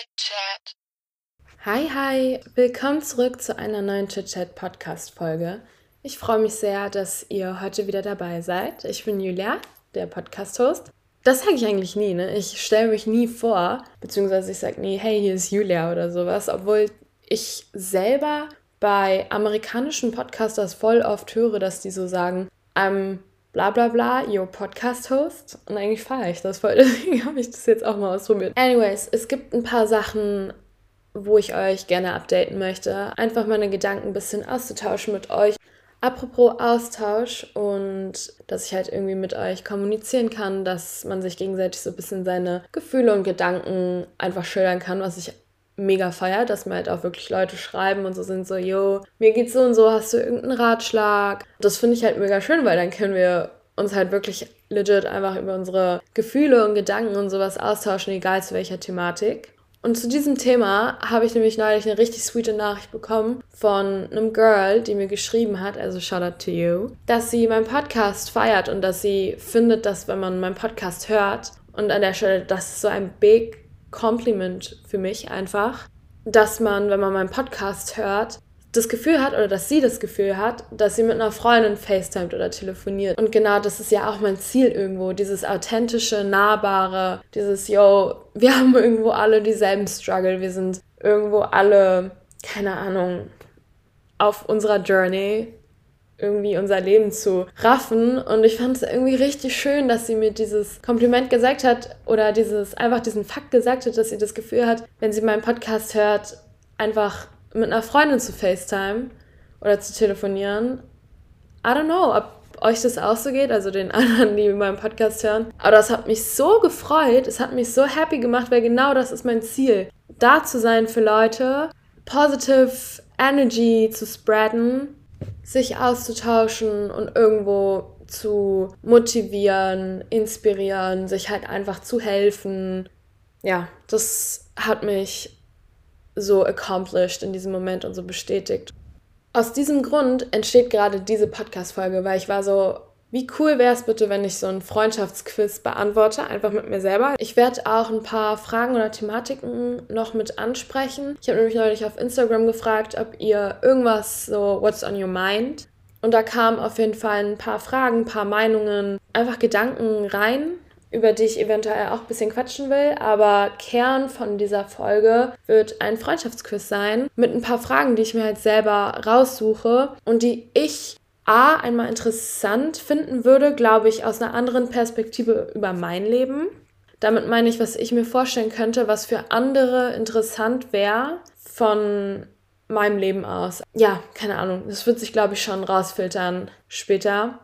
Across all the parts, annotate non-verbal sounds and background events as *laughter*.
Chit-Chat. Hi, hi, willkommen zurück zu einer neuen Chit-Chat Podcast-Folge. Ich freue mich sehr, dass ihr heute wieder dabei seid. Ich bin Julia, der Podcast-Host. Das sage ich eigentlich nie, ne? Ich stelle mich nie vor, beziehungsweise ich sage nie, hey, hier ist Julia oder sowas, obwohl ich selber bei amerikanischen Podcasters voll oft höre, dass die so sagen, I'm bla bla bla, your podcast host. Und eigentlich feiere ich das voll, *laughs* deswegen habe ich das jetzt auch mal ausprobiert. Anyways, es gibt ein paar Sachen, wo ich euch gerne updaten möchte. Einfach meine Gedanken ein bisschen auszutauschen mit euch. Apropos Austausch und dass ich halt irgendwie mit euch kommunizieren kann, dass man sich gegenseitig so ein bisschen seine Gefühle und Gedanken einfach schildern kann, was ich mega feier, dass mir halt auch wirklich Leute schreiben und so sind so, yo, mir geht's so und so, hast du irgendeinen Ratschlag? Das finde ich halt mega schön, weil dann können wir uns halt wirklich legit einfach über unsere Gefühle und Gedanken und sowas austauschen, egal zu welcher Thematik. Und zu diesem Thema habe ich nämlich neulich eine richtig sweete Nachricht bekommen von einem Girl, die mir geschrieben hat, also shout out to you, dass sie meinen Podcast feiert und dass sie findet, dass wenn man meinen Podcast hört und an der Stelle, das ist so ein big Compliment für mich einfach, dass man, wenn man meinen Podcast hört, das Gefühl hat oder dass sie das Gefühl hat, dass sie mit einer Freundin FaceTimet oder telefoniert. Und genau das ist ja auch mein Ziel irgendwo, dieses authentische, nahbare, dieses, yo, wir *laughs* haben irgendwo alle dieselben Struggle, wir sind irgendwo alle, keine Ahnung, auf unserer Journey irgendwie unser Leben zu raffen. Und ich fand es irgendwie richtig schön, dass sie mir dieses Kompliment gesagt hat oder dieses einfach diesen Fakt gesagt hat, dass sie das Gefühl hat, wenn sie meinen Podcast hört, einfach mit einer Freundin zu FaceTime oder zu telefonieren. I don't know, ob euch das auch so geht, also den *laughs* anderen, die meinen Podcast hören. Aber das hat mich so gefreut, es hat mich so happy gemacht, weil genau das ist mein Ziel. Da zu sein für Leute, positive Energy zu spreaden sich auszutauschen und irgendwo zu motivieren, inspirieren, sich halt einfach zu helfen. Ja, das hat mich so accomplished in diesem Moment und so bestätigt. Aus diesem Grund entsteht gerade diese Podcast-Folge, weil ich war so, wie cool wäre es bitte, wenn ich so einen Freundschaftsquiz beantworte, einfach mit mir selber. Ich werde auch ein paar Fragen oder Thematiken noch mit ansprechen. Ich habe nämlich neulich auf Instagram gefragt, ob ihr irgendwas so What's on your mind? Und da kamen auf jeden Fall ein paar Fragen, ein paar Meinungen, einfach Gedanken rein, über die ich eventuell auch ein bisschen quatschen will. Aber Kern von dieser Folge wird ein Freundschaftsquiz sein mit ein paar Fragen, die ich mir halt selber raussuche und die ich A, einmal interessant finden würde, glaube ich, aus einer anderen Perspektive über mein Leben. Damit meine ich, was ich mir vorstellen könnte, was für andere interessant wäre von meinem Leben aus. Ja, keine Ahnung. Das wird sich, glaube ich, schon rausfiltern später.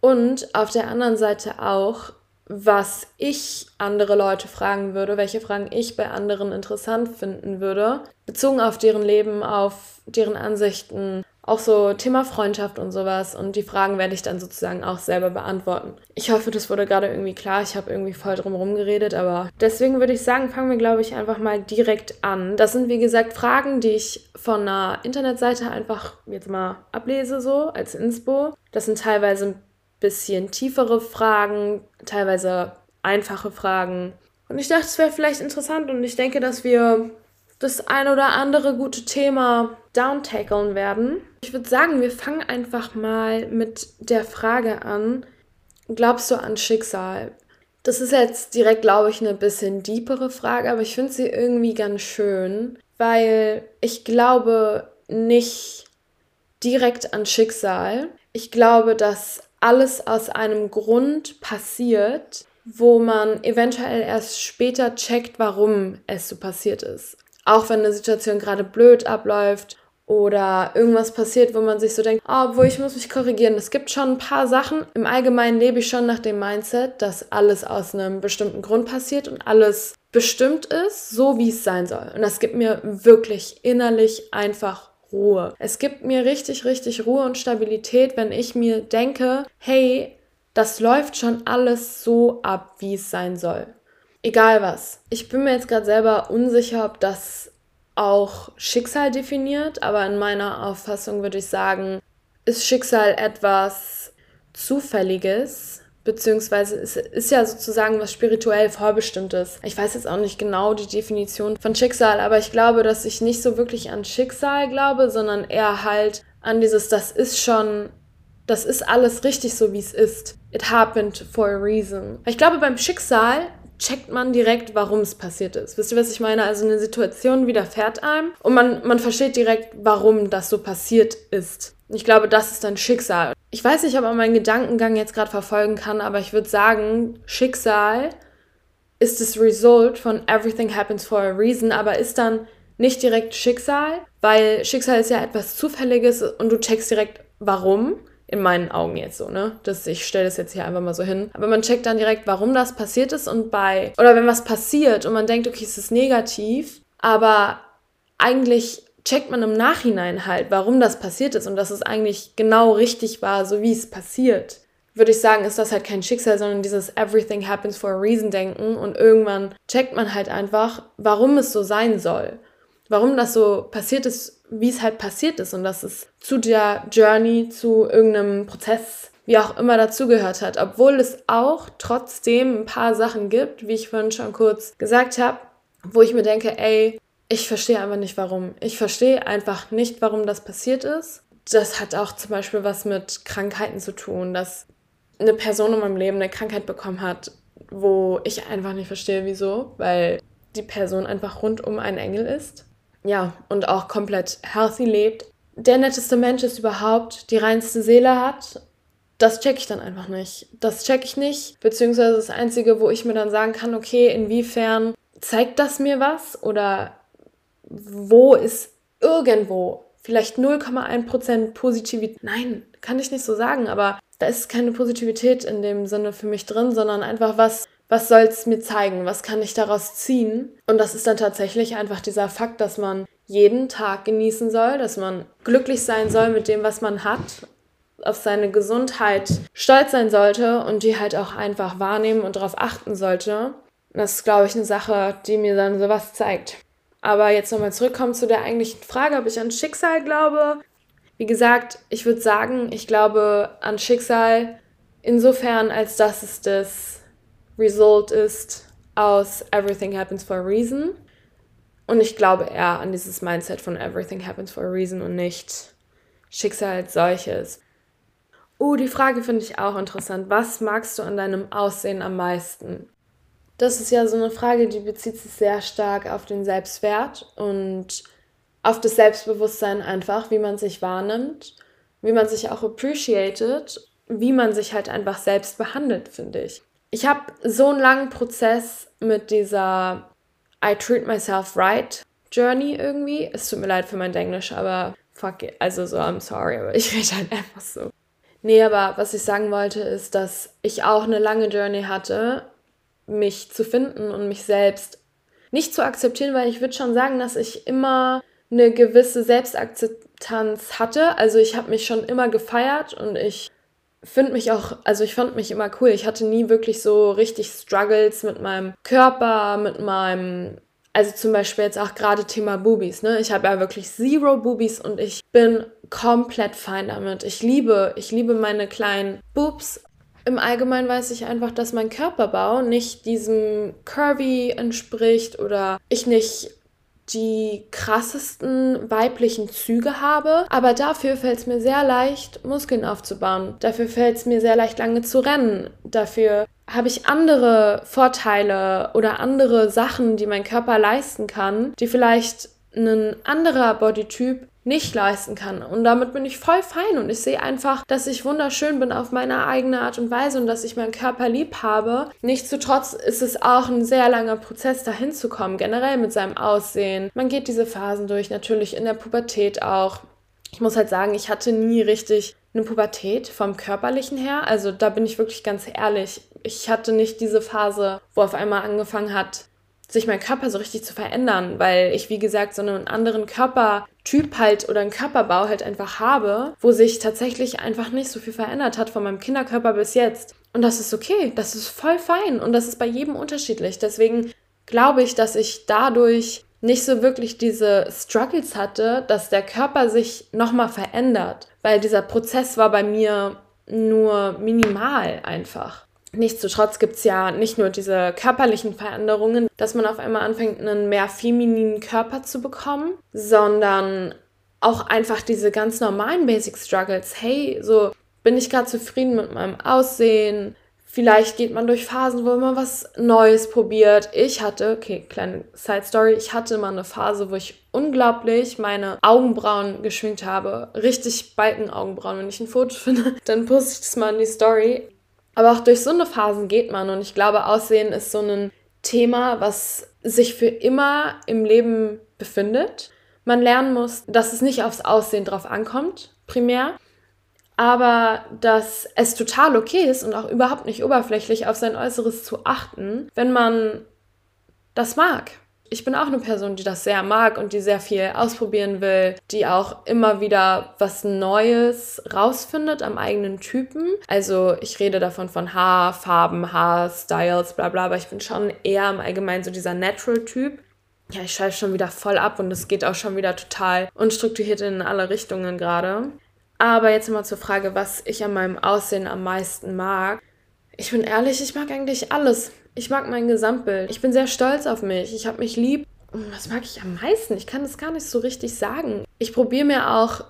Und auf der anderen Seite auch, was ich andere Leute fragen würde, welche Fragen ich bei anderen interessant finden würde, bezogen auf deren Leben, auf deren Ansichten, auch so Thema Freundschaft und sowas. Und die Fragen werde ich dann sozusagen auch selber beantworten. Ich hoffe, das wurde gerade irgendwie klar. Ich habe irgendwie voll drum geredet, aber deswegen würde ich sagen, fangen wir, glaube ich, einfach mal direkt an. Das sind, wie gesagt, Fragen, die ich von einer Internetseite einfach jetzt mal ablese, so als Inspo. Das sind teilweise ein bisschen tiefere Fragen, teilweise einfache Fragen. Und ich dachte, es wäre vielleicht interessant und ich denke, dass wir das ein oder andere gute Thema downtackeln werden. Ich würde sagen, wir fangen einfach mal mit der Frage an, glaubst du an Schicksal? Das ist jetzt direkt, glaube ich, eine bisschen deepere Frage, aber ich finde sie irgendwie ganz schön, weil ich glaube nicht direkt an Schicksal. Ich glaube, dass alles aus einem Grund passiert, wo man eventuell erst später checkt, warum es so passiert ist. Auch wenn eine Situation gerade blöd abläuft oder irgendwas passiert, wo man sich so denkt, oh, obwohl ich muss mich korrigieren. Es gibt schon ein paar Sachen. Im Allgemeinen lebe ich schon nach dem Mindset, dass alles aus einem bestimmten Grund passiert und alles bestimmt ist, so wie es sein soll. Und das gibt mir wirklich innerlich einfach Ruhe. Es gibt mir richtig, richtig Ruhe und Stabilität, wenn ich mir denke, hey, das läuft schon alles so ab, wie es sein soll. Egal was. Ich bin mir jetzt gerade selber unsicher, ob das auch Schicksal definiert, aber in meiner Auffassung würde ich sagen, ist Schicksal etwas Zufälliges, beziehungsweise es ist ja sozusagen was spirituell vorbestimmtes. Ich weiß jetzt auch nicht genau die Definition von Schicksal, aber ich glaube, dass ich nicht so wirklich an Schicksal glaube, sondern eher halt an dieses, das ist schon, das ist alles richtig so, wie es ist. It happened for a reason. Ich glaube, beim Schicksal checkt man direkt, warum es passiert ist. Wisst ihr, was ich meine? Also eine Situation widerfährt einem und man, man versteht direkt, warum das so passiert ist. Ich glaube, das ist dann Schicksal. Ich weiß nicht, ob man meinen Gedankengang jetzt gerade verfolgen kann, aber ich würde sagen, Schicksal ist das Result von Everything Happens for a Reason, aber ist dann nicht direkt Schicksal, weil Schicksal ist ja etwas Zufälliges und du checkst direkt, warum. In meinen Augen jetzt so, ne? Das, ich stelle das jetzt hier einfach mal so hin. Aber man checkt dann direkt, warum das passiert ist und bei, oder wenn was passiert und man denkt, okay, es ist negativ, aber eigentlich checkt man im Nachhinein halt, warum das passiert ist und dass es eigentlich genau richtig war, so wie es passiert, würde ich sagen, ist das halt kein Schicksal, sondern dieses Everything happens for a reason denken und irgendwann checkt man halt einfach, warum es so sein soll. Warum das so passiert ist, wie es halt passiert ist und dass es zu der Journey, zu irgendeinem Prozess, wie auch immer dazugehört hat. Obwohl es auch trotzdem ein paar Sachen gibt, wie ich vorhin schon kurz gesagt habe, wo ich mir denke, ey, ich verstehe einfach nicht warum. Ich verstehe einfach nicht, warum das passiert ist. Das hat auch zum Beispiel was mit Krankheiten zu tun, dass eine Person in meinem Leben eine Krankheit bekommen hat, wo ich einfach nicht verstehe, wieso, weil die Person einfach rundum ein Engel ist. Ja, und auch komplett healthy lebt. Der netteste Mensch ist überhaupt, die reinste Seele hat. Das check ich dann einfach nicht. Das check ich nicht. Beziehungsweise das Einzige, wo ich mir dann sagen kann, okay, inwiefern zeigt das mir was oder wo ist irgendwo vielleicht 0,1% Positivität. Nein, kann ich nicht so sagen, aber da ist keine Positivität in dem Sinne für mich drin, sondern einfach was, was soll es mir zeigen? Was kann ich daraus ziehen? Und das ist dann tatsächlich einfach dieser Fakt, dass man jeden Tag genießen soll, dass man glücklich sein soll mit dem, was man hat, auf seine Gesundheit stolz sein sollte und die halt auch einfach wahrnehmen und darauf achten sollte. Das ist, glaube ich, eine Sache, die mir dann sowas zeigt. Aber jetzt nochmal zurückkommen zu der eigentlichen Frage, ob ich an Schicksal glaube. Wie gesagt, ich würde sagen, ich glaube an Schicksal insofern, als dass es das Result ist aus Everything Happens for a Reason. Und ich glaube eher an dieses Mindset von Everything Happens for a Reason und nicht Schicksal als solches. Uh, die Frage finde ich auch interessant. Was magst du an deinem Aussehen am meisten? das ist ja so eine Frage, die bezieht sich sehr stark auf den Selbstwert und auf das Selbstbewusstsein einfach, wie man sich wahrnimmt, wie man sich auch appreciated, wie man sich halt einfach selbst behandelt, finde ich. Ich habe so einen langen Prozess mit dieser I treat myself right Journey irgendwie. Es tut mir leid für mein Englisch, aber fuck it. Also so, I'm sorry, aber ich rede halt einfach so. Nee, aber was ich sagen wollte, ist, dass ich auch eine lange Journey hatte mich zu finden und mich selbst nicht zu akzeptieren, weil ich würde schon sagen, dass ich immer eine gewisse Selbstakzeptanz hatte. Also ich habe mich schon immer gefeiert und ich finde mich auch, also ich fand mich immer cool. Ich hatte nie wirklich so richtig Struggles mit meinem Körper, mit meinem, also zum Beispiel jetzt auch gerade Thema Boobies, ne? Ich habe ja wirklich zero Boobies und ich bin komplett fein damit. Ich liebe, ich liebe meine kleinen Boobs im Allgemeinen weiß ich einfach, dass mein Körperbau nicht diesem Curvy entspricht oder ich nicht die krassesten weiblichen Züge habe, aber dafür fällt es mir sehr leicht, Muskeln aufzubauen. Dafür fällt es mir sehr leicht, lange zu rennen. Dafür habe ich andere Vorteile oder andere Sachen, die mein Körper leisten kann, die vielleicht ein anderer Bodytyp nicht leisten kann. Und damit bin ich voll fein und ich sehe einfach, dass ich wunderschön bin auf meine eigene Art und Weise und dass ich meinen Körper lieb habe. Nichtsdestotrotz ist es auch ein sehr langer Prozess, dahin zu kommen, generell mit seinem Aussehen. Man geht diese Phasen durch, natürlich in der Pubertät auch. Ich muss halt sagen, ich hatte nie richtig eine Pubertät vom körperlichen her. Also da bin ich wirklich ganz ehrlich. Ich hatte nicht diese Phase, wo auf einmal angefangen hat, sich mein Körper so richtig zu verändern, weil ich, wie gesagt, so einen anderen Körpertyp halt oder einen Körperbau halt einfach habe, wo sich tatsächlich einfach nicht so viel verändert hat von meinem Kinderkörper bis jetzt. Und das ist okay, das ist voll fein und das ist bei jedem unterschiedlich. Deswegen glaube ich, dass ich dadurch nicht so wirklich diese Struggles hatte, dass der Körper sich nochmal verändert, weil dieser Prozess war bei mir nur minimal einfach. Nichtsdestotrotz gibt es ja nicht nur diese körperlichen Veränderungen, dass man auf einmal anfängt, einen mehr femininen Körper zu bekommen, sondern auch einfach diese ganz normalen Basic Struggles. Hey, so bin ich gerade zufrieden mit meinem Aussehen? Vielleicht geht man durch Phasen, wo man was Neues probiert. Ich hatte, okay, kleine Side Story, ich hatte mal eine Phase, wo ich unglaublich meine Augenbrauen geschminkt habe. Richtig Balkenaugenbrauen. Wenn ich ein Foto finde, *laughs* dann poste ich das mal in die Story. Aber auch durch so eine Phasen geht man. Und ich glaube, Aussehen ist so ein Thema, was sich für immer im Leben befindet. Man lernen muss, dass es nicht aufs Aussehen drauf ankommt, primär, aber dass es total okay ist und auch überhaupt nicht oberflächlich auf sein Äußeres zu achten, wenn man das mag ich bin auch eine Person, die das sehr mag und die sehr viel ausprobieren will, die auch immer wieder was Neues rausfindet am eigenen Typen. Also ich rede davon von Haarfarben, Haarstyles, bla bla, aber ich bin schon eher im Allgemeinen so dieser Natural-Typ. Ja, ich schreibe schon wieder voll ab und es geht auch schon wieder total unstrukturiert in alle Richtungen gerade. Aber jetzt mal zur Frage, was ich an meinem Aussehen am meisten mag. Ich bin ehrlich, ich mag eigentlich alles. Ich mag mein Gesamtbild. Ich bin sehr stolz auf mich. Ich habe mich lieb. Was mag ich am meisten? Ich kann das gar nicht so richtig sagen. Ich probiere mir auch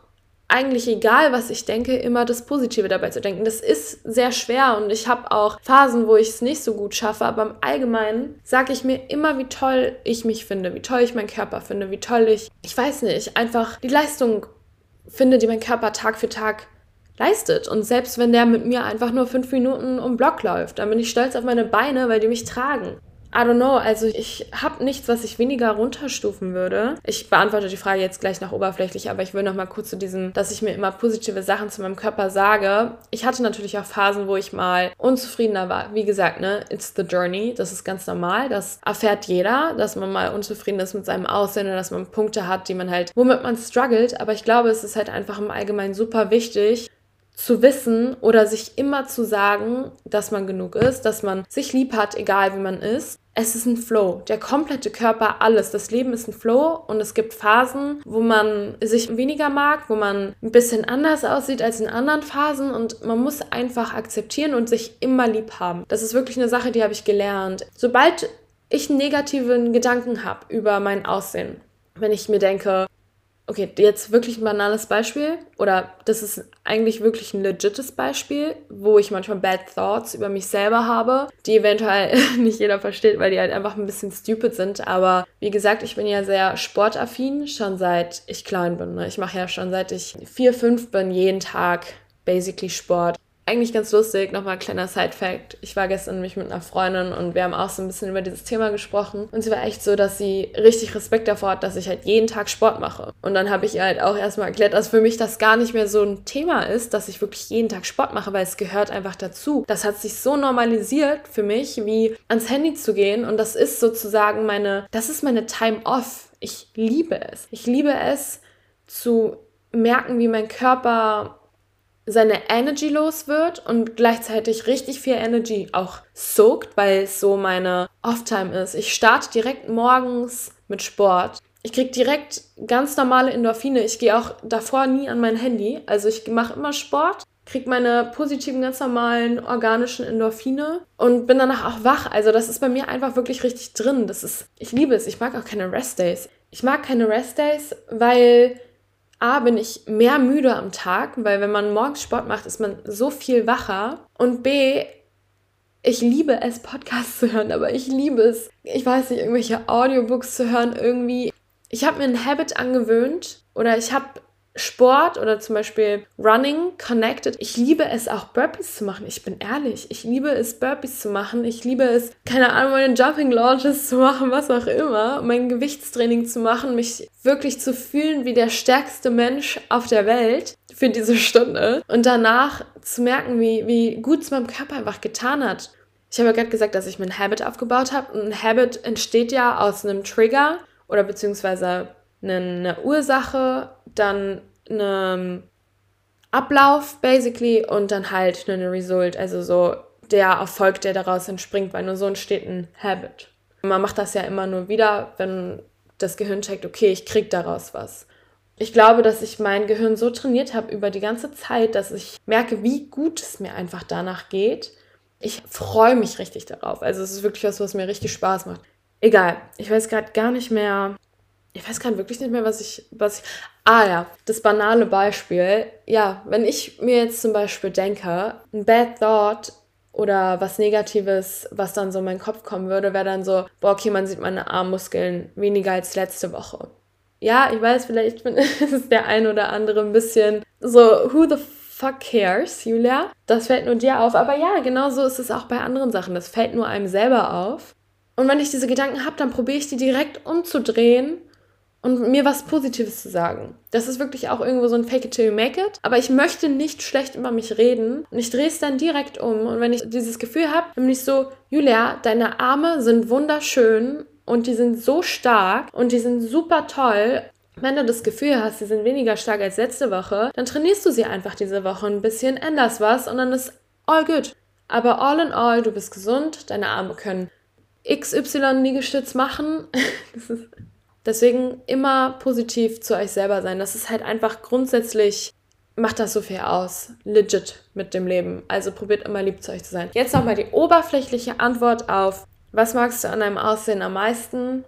eigentlich egal, was ich denke, immer das Positive dabei zu denken. Das ist sehr schwer und ich habe auch Phasen, wo ich es nicht so gut schaffe, aber im Allgemeinen sage ich mir immer, wie toll ich mich finde, wie toll ich meinen Körper finde, wie toll ich, ich weiß nicht, einfach die Leistung finde, die mein Körper Tag für Tag leistet. Und selbst wenn der mit mir einfach nur fünf Minuten um Block läuft, dann bin ich stolz auf meine Beine, weil die mich tragen. I don't know, also ich habe nichts, was ich weniger runterstufen würde. Ich beantworte die Frage jetzt gleich noch oberflächlich, aber ich will noch mal kurz zu diesem, dass ich mir immer positive Sachen zu meinem Körper sage. Ich hatte natürlich auch Phasen, wo ich mal unzufriedener war. Wie gesagt, ne, it's the journey, das ist ganz normal, das erfährt jeder, dass man mal unzufrieden ist mit seinem Aussehen oder dass man Punkte hat, die man halt, womit man struggelt, aber ich glaube, es ist halt einfach im Allgemeinen super wichtig, zu wissen oder sich immer zu sagen, dass man genug ist, dass man sich lieb hat, egal wie man ist. Es ist ein Flow. Der komplette Körper, alles. Das Leben ist ein Flow und es gibt Phasen, wo man sich weniger mag, wo man ein bisschen anders aussieht als in anderen Phasen und man muss einfach akzeptieren und sich immer lieb haben. Das ist wirklich eine Sache, die habe ich gelernt. Sobald ich negativen Gedanken habe über mein Aussehen, wenn ich mir denke, okay, jetzt wirklich ein banales Beispiel oder das ist eigentlich wirklich ein legites Beispiel, wo ich manchmal Bad Thoughts über mich selber habe, die eventuell *laughs* nicht jeder versteht, weil die halt einfach ein bisschen stupid sind. Aber wie gesagt, ich bin ja sehr sportaffin, schon seit ich klein bin. Ne? Ich mache ja schon seit ich vier, fünf bin jeden Tag basically Sport eigentlich ganz lustig, nochmal ein kleiner Side-Fact. Ich war gestern nämlich mit einer Freundin und wir haben auch so ein bisschen über dieses Thema gesprochen. Und sie war echt so, dass sie richtig Respekt davor hat, dass ich halt jeden Tag Sport mache. Und dann habe ich ihr halt auch erstmal erklärt, dass für mich das gar nicht mehr so ein Thema ist, dass ich wirklich jeden Tag Sport mache, weil es gehört einfach dazu. Das hat sich so normalisiert für mich, wie ans Handy zu gehen. Und das ist sozusagen meine, das ist meine Time off. Ich liebe es. Ich liebe es zu merken, wie mein Körper seine Energy los wird und gleichzeitig richtig viel Energy auch soakt, weil es so meine Off-Time ist. Ich starte direkt morgens mit Sport. Ich kriege direkt ganz normale Endorphine. Ich gehe auch davor nie an mein Handy. Also ich mache immer Sport, kriege meine positiven, ganz normalen organischen Endorphine und bin danach auch wach. Also das ist bei mir einfach wirklich richtig drin. Das ist, ich liebe es. Ich mag auch keine Rest Days. Ich mag keine Rest Days, weil A, bin ich mehr müde am Tag, weil wenn man morgens Sport macht, ist man so viel wacher. Und B, ich liebe es, Podcasts zu hören, aber ich liebe es, ich weiß nicht, irgendwelche Audiobooks zu hören irgendwie. Ich habe mir ein Habit angewöhnt oder ich habe Sport oder zum Beispiel Running connected. Ich liebe es auch Burpees zu machen. Ich bin ehrlich. Ich liebe es Burpees zu machen. Ich liebe es, keine Ahnung, meine Jumping Launches zu machen, was auch immer. Mein Gewichtstraining zu machen, mich wirklich zu fühlen wie der stärkste Mensch auf der Welt für diese Stunde. Und danach zu merken, wie, wie gut es meinem Körper einfach getan hat. Ich habe ja gerade gesagt, dass ich mir ein Habit aufgebaut habe. Und ein Habit entsteht ja aus einem Trigger oder beziehungsweise eine Ursache, dann einen Ablauf basically und dann halt eine Result, also so der Erfolg, der daraus entspringt, weil nur so entsteht ein Habit. Man macht das ja immer nur wieder, wenn das Gehirn checkt, okay, ich krieg daraus was. Ich glaube, dass ich mein Gehirn so trainiert habe über die ganze Zeit, dass ich merke, wie gut es mir einfach danach geht, Ich freue mich richtig darauf. Also es ist wirklich was, was mir richtig Spaß macht. Egal, ich weiß gerade gar nicht mehr. Ich weiß gerade wirklich nicht mehr, was ich, was ich. Ah ja, das banale Beispiel. Ja, wenn ich mir jetzt zum Beispiel denke, ein Bad Thought oder was Negatives, was dann so in meinen Kopf kommen würde, wäre dann so, boah, okay, man sieht meine Armmuskeln weniger als letzte Woche. Ja, ich weiß, vielleicht *laughs* ist der ein oder andere ein bisschen so, who the fuck cares, Julia? Das fällt nur dir auf. Aber ja, genau so ist es auch bei anderen Sachen. Das fällt nur einem selber auf. Und wenn ich diese Gedanken habe, dann probiere ich die direkt umzudrehen und mir was Positives zu sagen. Das ist wirklich auch irgendwo so ein Fake it till you make it. Aber ich möchte nicht schlecht über mich reden und ich drehe es dann direkt um. Und wenn ich dieses Gefühl habe, dann bin ich so, Julia, deine Arme sind wunderschön und die sind so stark und die sind super toll. Wenn du das Gefühl hast, sie sind weniger stark als letzte Woche, dann trainierst du sie einfach diese Woche ein bisschen, änderst was und dann ist all good. Aber all in all, du bist gesund, deine Arme können XY-Liegestütz machen. *laughs* Deswegen immer positiv zu euch selber sein. Das ist halt einfach grundsätzlich, macht das so viel aus. Legit mit dem Leben. Also probiert immer lieb zu euch zu sein. Jetzt nochmal die oberflächliche Antwort auf, was magst du an deinem Aussehen am meisten?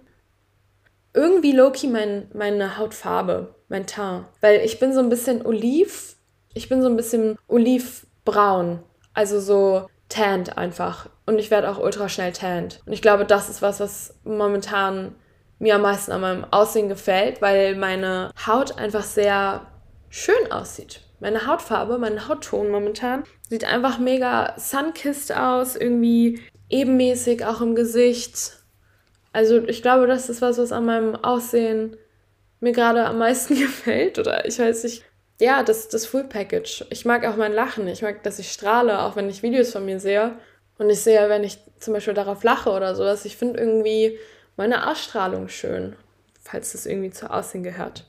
Irgendwie Loki mein, meine Hautfarbe, mein Teint. Weil ich bin so ein bisschen oliv. Ich bin so ein bisschen olivbraun. Also so tanned einfach. Und ich werde auch ultra schnell tanned. Und ich glaube, das ist was, was momentan mir am meisten an meinem Aussehen gefällt, weil meine Haut einfach sehr schön aussieht. Meine Hautfarbe, mein Hautton momentan sieht einfach mega sunkissed aus, irgendwie ebenmäßig auch im Gesicht. Also ich glaube, das ist was, was an meinem Aussehen mir gerade am meisten *laughs* gefällt. Oder ich weiß nicht. Ja, das, das Full Package. Ich mag auch mein Lachen. Ich mag, dass ich strahle, auch wenn ich Videos von mir sehe. Und ich sehe, wenn ich zum Beispiel darauf lache oder sowas, ich finde irgendwie meine Ausstrahlung schön, falls das irgendwie zu Aussehen gehört.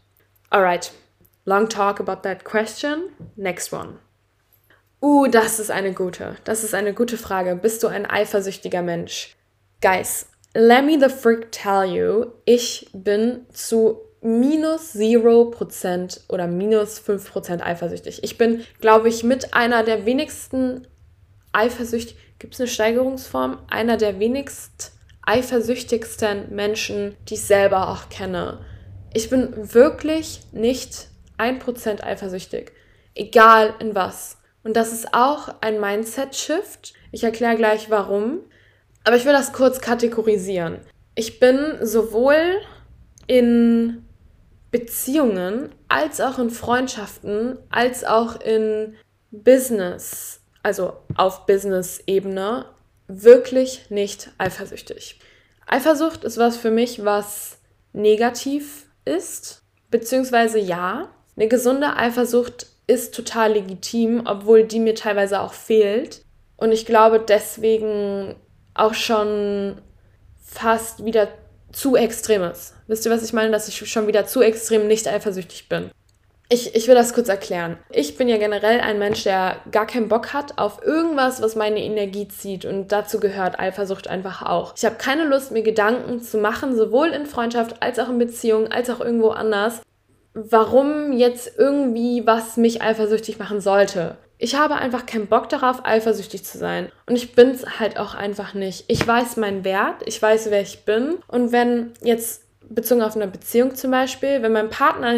Alright, long talk about that question. Next one. Uh, das ist eine gute. Das ist eine gute Frage. Bist du ein eifersüchtiger Mensch? Guys, let me the freak tell you, ich bin zu minus 0% oder minus 5% eifersüchtig. Ich bin, glaube ich, mit einer der wenigsten eifersüchtig, gibt es eine Steigerungsform? Einer der wenigst eifersüchtigsten Menschen, die ich selber auch kenne. Ich bin wirklich nicht 1% eifersüchtig. Egal in was. Und das ist auch ein Mindset-Shift. Ich erkläre gleich warum. Aber ich will das kurz kategorisieren. Ich bin sowohl in Beziehungen als auch in Freundschaften als auch in Business, also auf Business-Ebene, wirklich nicht eifersüchtig. Eifersucht ist was für mich, was negativ ist, beziehungsweise ja. Eine gesunde Eifersucht ist total legitim, obwohl die mir teilweise auch fehlt. Und ich glaube deswegen auch schon fast wieder zu extrem ist. Wisst ihr, was ich meine? Dass ich schon wieder zu extrem nicht eifersüchtig bin. Ich, ich will das kurz erklären. Ich bin ja generell ein Mensch, der gar keinen Bock hat auf irgendwas, was meine Energie zieht. Und dazu gehört Eifersucht einfach auch. Ich habe keine Lust, mir Gedanken zu machen, sowohl in Freundschaft als auch in Beziehung, als auch irgendwo anders, warum jetzt irgendwie was mich eifersüchtig machen sollte. Ich habe einfach keinen Bock darauf, eifersüchtig zu sein. Und ich bin es halt auch einfach nicht. Ich weiß meinen Wert, ich weiß, wer ich bin. Und wenn jetzt bezogen auf eine Beziehung zum Beispiel, wenn mein Partner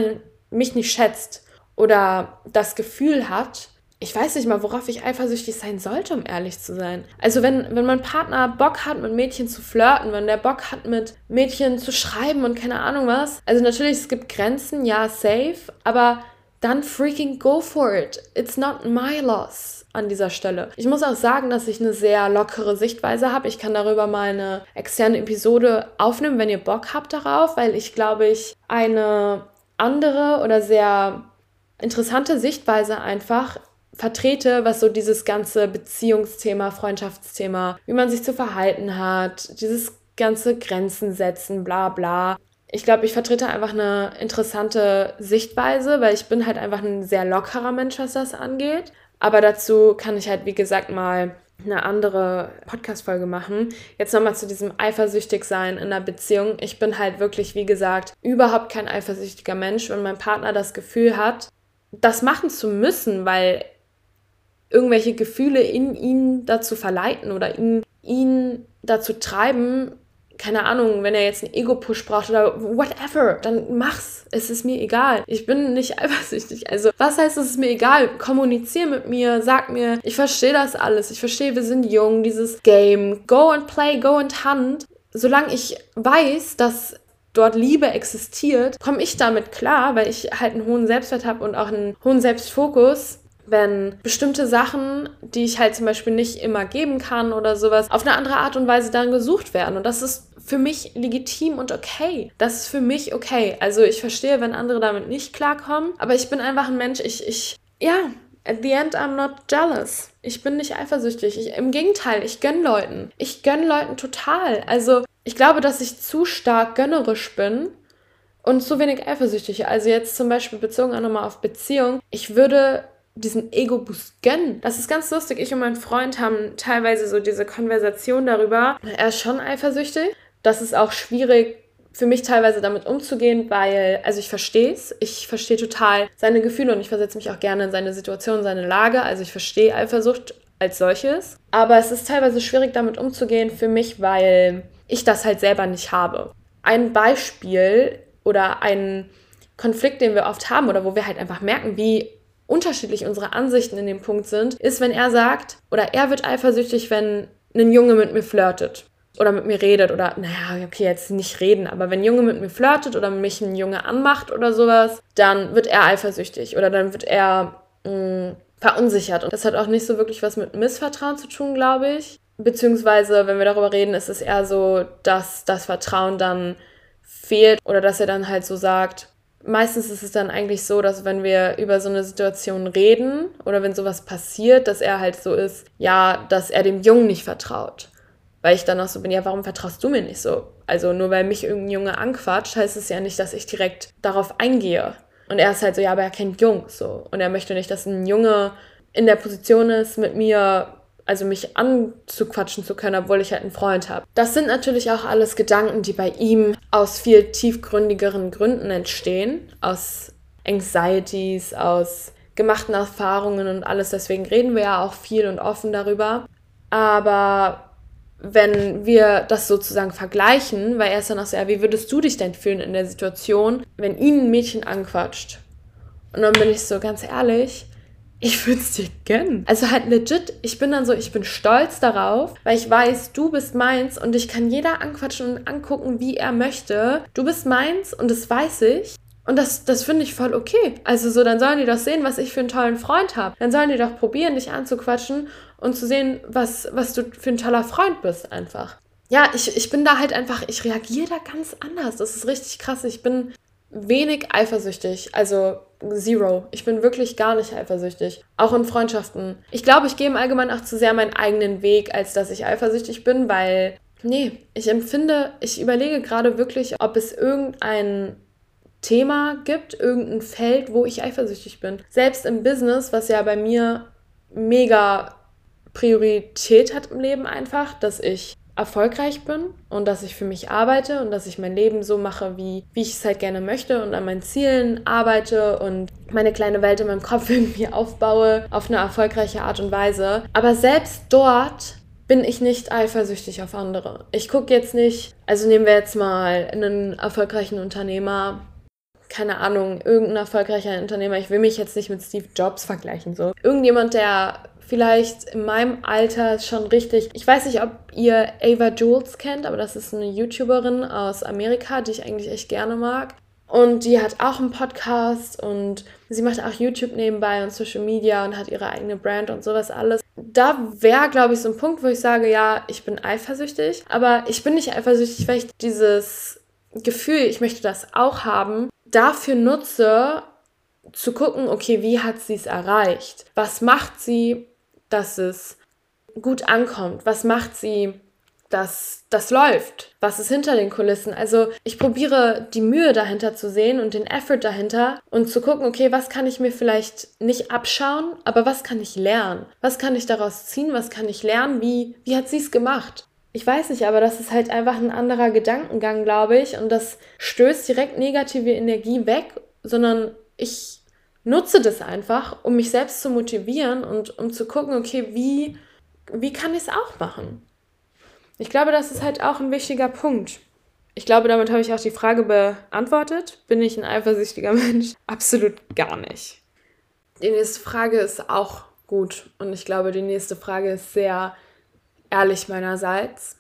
mich nicht schätzt oder das Gefühl hat, ich weiß nicht mal, worauf ich eifersüchtig sein sollte, um ehrlich zu sein. Also wenn, wenn mein Partner Bock hat, mit Mädchen zu flirten, wenn der Bock hat, mit Mädchen zu schreiben und keine Ahnung was. Also natürlich, es gibt Grenzen, ja, safe, aber dann freaking go for it. It's not my loss an dieser Stelle. Ich muss auch sagen, dass ich eine sehr lockere Sichtweise habe. Ich kann darüber mal eine externe Episode aufnehmen, wenn ihr Bock habt darauf, weil ich glaube ich eine andere oder sehr interessante Sichtweise einfach vertrete, was so dieses ganze Beziehungsthema, Freundschaftsthema, wie man sich zu verhalten hat, dieses ganze Grenzen setzen, bla bla. Ich glaube, ich vertrete einfach eine interessante Sichtweise, weil ich bin halt einfach ein sehr lockerer Mensch, was das angeht. Aber dazu kann ich halt, wie gesagt, mal eine andere Podcast-Folge machen. Jetzt nochmal zu diesem eifersüchtig sein in einer Beziehung. Ich bin halt wirklich, wie gesagt, überhaupt kein eifersüchtiger Mensch. Wenn mein Partner das Gefühl hat, das machen zu müssen, weil irgendwelche Gefühle in ihn dazu verleiten oder ihn, ihn dazu treiben, keine Ahnung, wenn er jetzt einen Ego-Push braucht oder whatever, dann mach's. Es ist mir egal. Ich bin nicht *laughs* eifersüchtig. Also, was heißt, es ist mir egal? Kommunizier mit mir, sag mir, ich verstehe das alles. Ich verstehe, wir sind jung, dieses Game. Go and play, go and hunt. Solange ich weiß, dass dort Liebe existiert, komme ich damit klar, weil ich halt einen hohen Selbstwert habe und auch einen hohen Selbstfokus wenn bestimmte Sachen, die ich halt zum Beispiel nicht immer geben kann oder sowas, auf eine andere Art und Weise dann gesucht werden. Und das ist für mich legitim und okay. Das ist für mich okay. Also ich verstehe, wenn andere damit nicht klarkommen, aber ich bin einfach ein Mensch, ich, ich, ja, at the end I'm not jealous. Ich bin nicht eifersüchtig. Ich, Im Gegenteil, ich gönne Leuten. Ich gönne Leuten total. Also ich glaube, dass ich zu stark gönnerisch bin und zu wenig eifersüchtig. Also jetzt zum Beispiel bezogen auch nochmal auf Beziehung. Ich würde diesen Ego-Boost gönnen. Das ist ganz lustig. Ich und mein Freund haben teilweise so diese Konversation darüber. Er ist schon eifersüchtig. Das ist auch schwierig für mich teilweise damit umzugehen, weil, also ich verstehe es. Ich verstehe total seine Gefühle und ich versetze mich auch gerne in seine Situation, seine Lage. Also ich verstehe Eifersucht als solches. Aber es ist teilweise schwierig damit umzugehen für mich, weil ich das halt selber nicht habe. Ein Beispiel oder ein Konflikt, den wir oft haben oder wo wir halt einfach merken, wie unterschiedlich unsere Ansichten in dem Punkt sind, ist, wenn er sagt, oder er wird eifersüchtig, wenn ein Junge mit mir flirtet oder mit mir redet oder, naja, okay, jetzt nicht reden, aber wenn ein Junge mit mir flirtet oder mich ein Junge anmacht oder sowas, dann wird er eifersüchtig oder dann wird er mh, mm, verunsichert. Und das hat auch nicht so wirklich was mit Missvertrauen zu tun, glaube ich. Beziehungsweise, wenn wir darüber reden, ist es eher so, dass das Vertrauen dann fehlt oder dass er dann halt so sagt, meistens ist es dann eigentlich so, dass wenn wir über so eine Situation reden oder wenn sowas passiert, dass er halt so ist, ja, dass er dem Jungen nicht vertraut. Weil ich dann auch so bin, ja, warum vertraust du mir nicht so? Also nur weil mich irgendein Junge anquatscht, heißt es ja nicht, dass ich direkt darauf eingehe. Und er ist halt so, ja, aber er kennt Jungs so. Und er möchte nicht, dass ein Junge in der Position ist, mit mir also mich anzuquatschen zu können, obwohl ich halt einen Freund habe. Das sind natürlich auch alles Gedanken, die bei ihm aus viel tiefgründigeren Gründen entstehen, aus Anxieties, aus gemachten Erfahrungen und alles. Deswegen reden wir ja auch viel und offen darüber. Aber wenn wir das sozusagen vergleichen, weil er ist dann auch so, ja, wie würdest du dich denn fühlen in der Situation, wenn ihn ein Mädchen anquatscht? Und dann bin ich so ganz ehrlich, ich würde es dir gönnen. Also halt legit, ich bin dann so, ich bin stolz darauf, weil ich weiß, du bist meins und ich kann jeder anquatschen und angucken, wie er möchte. Du bist meins und das weiß ich. Und das, das finde ich voll okay. Also so, dann sollen die doch sehen, was ich für einen tollen Freund habe. Dann sollen die doch probieren, dich anzuquatschen und zu sehen, was, was du für ein toller Freund bist einfach. Ja, ich, ich bin da halt einfach, ich reagiere da ganz anders. Das ist richtig krass. Ich bin wenig eifersüchtig. Also zero. Ich bin wirklich gar nicht eifersüchtig. Auch in Freundschaften. Ich glaube, ich gehe im Allgemeinen auch zu sehr meinen eigenen Weg, als dass ich eifersüchtig bin, weil, nee, ich empfinde, ich überlege gerade wirklich, ob es irgendein Thema gibt, irgendein Feld, wo ich eifersüchtig bin. Selbst im Business, was ja bei mir mega Priorität hat im Leben einfach, dass ich erfolgreich bin und dass ich für mich arbeite und dass ich mein Leben so mache, wie, wie ich es halt gerne möchte und an meinen Zielen arbeite und meine kleine Welt in meinem Kopf *laughs* irgendwie aufbaue auf eine erfolgreiche Art und Weise. Aber selbst dort bin ich nicht eifersüchtig auf andere. Ich gucke jetzt nicht, also nehmen wir jetzt mal einen erfolgreichen Unternehmer, keine Ahnung, irgendein erfolgreicher Unternehmer, ich will mich jetzt nicht mit Steve Jobs vergleichen, so. Irgendjemand, der vielleicht in meinem Alter schon richtig. Ich weiß nicht, ob ihr Ava Jules kennt, aber das ist eine YouTuberin aus Amerika, die ich eigentlich echt gerne mag. Und die hat auch einen Podcast und sie macht auch YouTube nebenbei und Social Media und hat ihre eigene Brand und sowas alles. Da wäre, glaube ich, so ein Punkt, wo ich sage, ja, ich bin eifersüchtig, aber ich bin nicht eifersüchtig, weil ich dieses Gefühl, ich möchte das auch haben, dafür nutze, zu gucken, okay, wie hat sie es erreicht? Was macht sie, dass es gut ankommt? Was macht sie, dass das läuft? Was ist hinter den Kulissen? Also ich probiere die Mühe dahinter zu sehen und den Effort dahinter und zu gucken, okay, was kann ich mir vielleicht nicht abschauen, aber was kann ich lernen? Was kann ich daraus ziehen? Was kann ich lernen? Wie, wie hat sie es gemacht? Ich weiß nicht, aber das ist halt einfach ein anderer Gedankengang, glaube ich. Und das stößt direkt negative Energie weg, sondern ich nutze das einfach, um mich selbst zu motivieren und um zu gucken, okay, wie, wie kann ich es auch machen? Ich glaube, das ist halt auch ein wichtiger Punkt. Ich glaube, damit habe ich auch die Frage beantwortet. Bin ich ein eifersüchtiger *laughs* Mensch? Absolut gar nicht. Die nächste Frage ist auch gut und ich glaube, die nächste Frage ist sehr ehrlich meinerseits.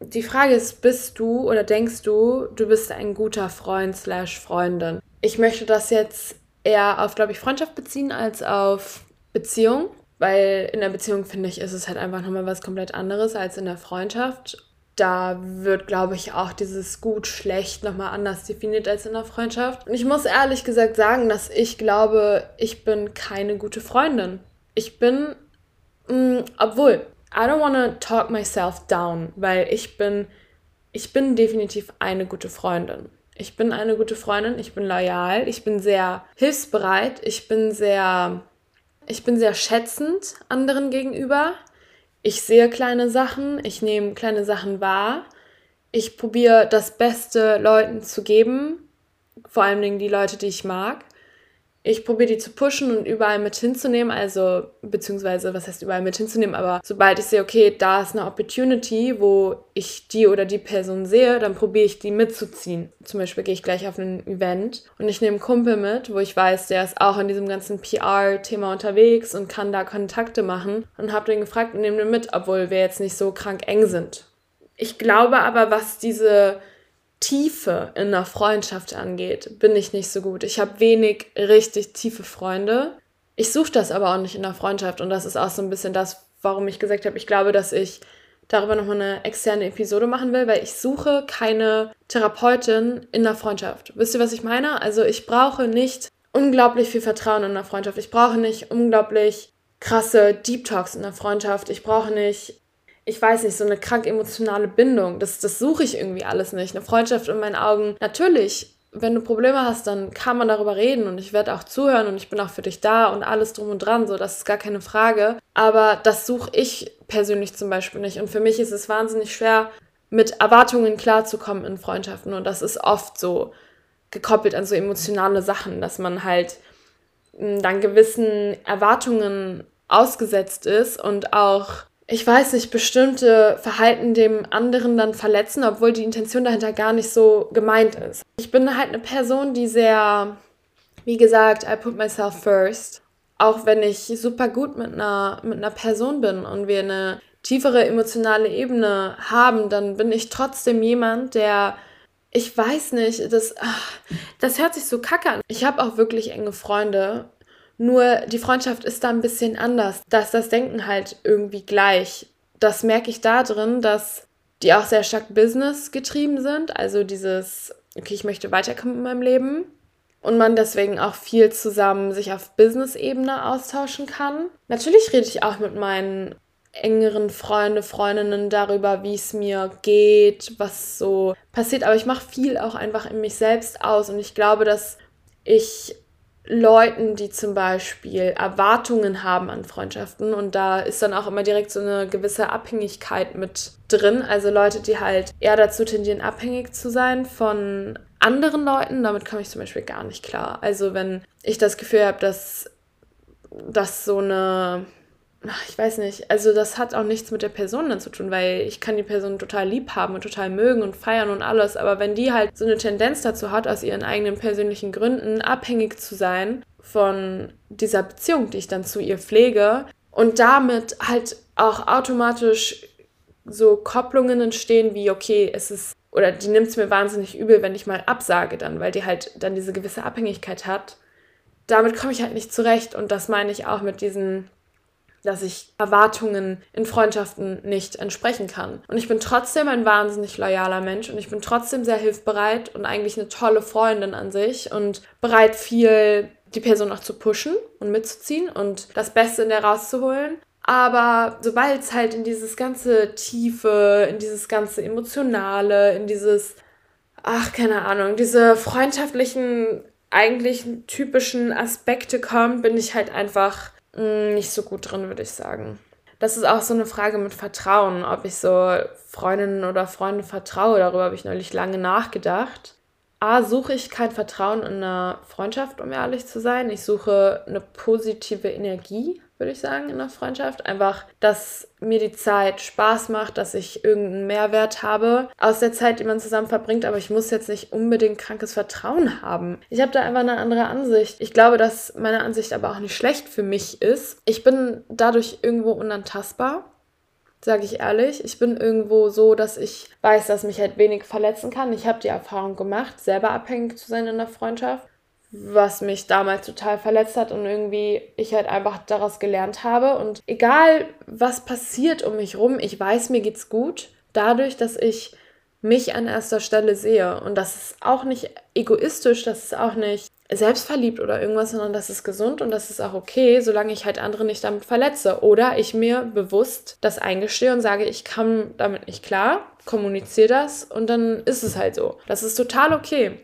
Die Frage ist, bist du oder denkst du, du bist ein guter Freund slash Freundin? Ich möchte das jetzt eher auf, glaube ich, Freundschaft beziehen als auf Beziehung. Weil in der Beziehung, finde ich, ist es halt einfach nochmal was komplett anderes als in der Freundschaft. Da wird, glaube ich, auch dieses gut, schlecht nochmal anders definiert als in der Freundschaft. Und ich muss ehrlich gesagt sagen, dass ich glaube, ich bin keine gute Freundin. Ich bin, mh, mm, obwohl, I don't want to talk myself down, weil ich bin, ich bin definitiv eine gute Freundin. Ich bin eine gute Freundin, ich bin loyal, ich bin sehr hilfsbereit, ich bin sehr, ich bin sehr schätzend anderen gegenüber. Ich sehe kleine Sachen, ich nehme kleine Sachen wahr. Ich probiere das Beste Leuten zu geben, vor allen Dingen die Leute, die ich mag ich probiere die zu pushen und überall mit hinzunehmen, also beziehungsweise was heißt überall mit hinzunehmen, aber sobald ich sehe, okay, da ist eine Opportunity, wo ich die oder die Person sehe, dann probiere ich die mitzuziehen. Zum Beispiel gehe ich gleich auf ein Event und ich nehme einen Kumpel mit, wo ich weiß, der ist auch in diesem ganzen PR-Thema unterwegs und kann da Kontakte machen und habe den gefragt und nehme den mit, obwohl wir jetzt nicht so krank eng sind. Ich glaube aber, was diese Tiefe in einer Freundschaft angeht, bin ich nicht so gut. Ich habe wenig richtig tiefe Freunde. Ich suche das aber auch nicht in der Freundschaft und das ist auch so ein bisschen das, warum ich gesagt habe, ich glaube, dass ich darüber nochmal eine externe Episode machen will, weil ich suche keine Therapeutin in der Freundschaft. Wisst ihr, was ich meine? Also ich brauche nicht unglaublich viel Vertrauen in der Freundschaft. Ich brauche nicht unglaublich krasse Deep Talks in der Freundschaft. Ich brauche nicht ich weiß nicht, so eine krank emotionale Bindung. Das, das suche ich irgendwie alles nicht. Eine Freundschaft in meinen Augen. Natürlich, wenn du Probleme hast, dann kann man darüber reden und ich werde auch zuhören und ich bin auch für dich da und alles drum und dran. So, das ist gar keine Frage. Aber das suche ich persönlich zum Beispiel nicht. Und für mich ist es wahnsinnig schwer, mit Erwartungen klarzukommen in Freundschaften. Und das ist oft so gekoppelt an so emotionale Sachen, dass man halt hm, dann gewissen Erwartungen ausgesetzt ist und auch ich weiß nicht, bestimmte Verhalten dem anderen dann verletzen, obwohl die Intention dahinter gar nicht so gemeint ist. Ich bin halt eine Person, die sehr, wie gesagt, I put myself first. Auch wenn ich super gut mit einer, mit einer Person bin und wir eine tiefere emotionale Ebene haben, dann bin ich trotzdem jemand, der ich weiß nicht, das, ach, das hört sich so kacke an. Ich habe auch wirklich enge Freunde nur die Freundschaft ist da ein bisschen anders. Da ist das Denken halt irgendwie gleich. Das merke ich da drin, dass die auch sehr stark Business getrieben sind. Also dieses, okay, ich möchte weiterkommen in meinem Leben. Und man deswegen auch viel zusammen sich auf Business-Ebene austauschen kann. Natürlich rede ich auch mit meinen engeren Freunde, Freundinnen darüber, wie es mir geht, was so passiert. Aber ich mache viel auch einfach in mich selbst aus. Und ich glaube, dass ich Leuten, die zum Beispiel Erwartungen haben an Freundschaften und da ist dann auch immer direkt so eine gewisse Abhängigkeit mit drin. Also Leute, die halt eher dazu tendieren, abhängig zu sein von anderen Leuten, damit komme ich zum Beispiel gar nicht klar. Also wenn ich das Gefühl habe, dass das so eine ich weiß nicht, also das hat auch nichts mit der Person dann zu tun, weil ich kann die Person total lieb haben und total mögen und feiern und alles, aber wenn die halt so eine Tendenz dazu hat, aus ihren eigenen persönlichen Gründen abhängig zu sein von dieser Beziehung, die ich dann zu ihr pflege und damit halt auch automatisch so Kopplungen entstehen wie, okay, es ist, oder die nimmt es mir wahnsinnig übel, wenn ich mal absage dann, weil die halt dann diese gewisse Abhängigkeit hat. Damit komme ich halt nicht zurecht und das meine ich auch mit diesen dass ich Erwartungen in Freundschaften nicht entsprechen kann. Und ich bin trotzdem ein wahnsinnig loyaler Mensch und ich bin trotzdem sehr hilfbereit und eigentlich eine tolle Freundin an sich und bereit, viel die Person auch zu pushen und mitzuziehen und das Beste in der rauszuholen. Aber sobald es halt in dieses ganze Tiefe, in dieses ganze Emotionale, in dieses, ach, keine Ahnung, diese freundschaftlichen, eigentlich typischen Aspekte kommt, bin ich halt einfach nicht so gut drin, würde ich sagen. Das ist auch so eine Frage mit Vertrauen, ob ich so Freundinnen oder Freunde vertraue. Darüber habe ich neulich lange nachgedacht. A, suche ich kein Vertrauen in einer Freundschaft, um ehrlich zu sein. Ich suche eine positive Energie, würde ich sagen, in einer Freundschaft. Einfach, dass mir die Zeit Spaß macht, dass ich irgendeinen Mehrwert habe aus der Zeit, die man zusammen verbringt. Aber ich muss jetzt nicht unbedingt krankes Vertrauen haben. Ich habe da einfach eine andere Ansicht. Ich glaube, dass meine Ansicht aber auch nicht schlecht für mich ist. Ich bin dadurch irgendwo unantastbar sage ich ehrlich. Ich bin irgendwo so, dass ich weiß, dass mich halt wenig verletzen kann. Ich habe die Erfahrung gemacht, selber abhängig zu sein in der Freundschaft, was mich damals total verletzt hat und irgendwie ich halt einfach daraus gelernt habe. Und egal, was passiert um mich rum, ich weiß, mir geht's gut. Dadurch, dass ich mich an erster Stelle sehe. Und das ist auch nicht egoistisch, das ist auch nicht selbstverliebt oder irgendwas, sondern das ist gesund und das ist auch okay, solange ich halt andere nicht damit verletze. Oder ich mir bewusst das eingestehe und sage, ich kann damit nicht klar, kommuniziere das und dann ist es halt so. Das ist total okay.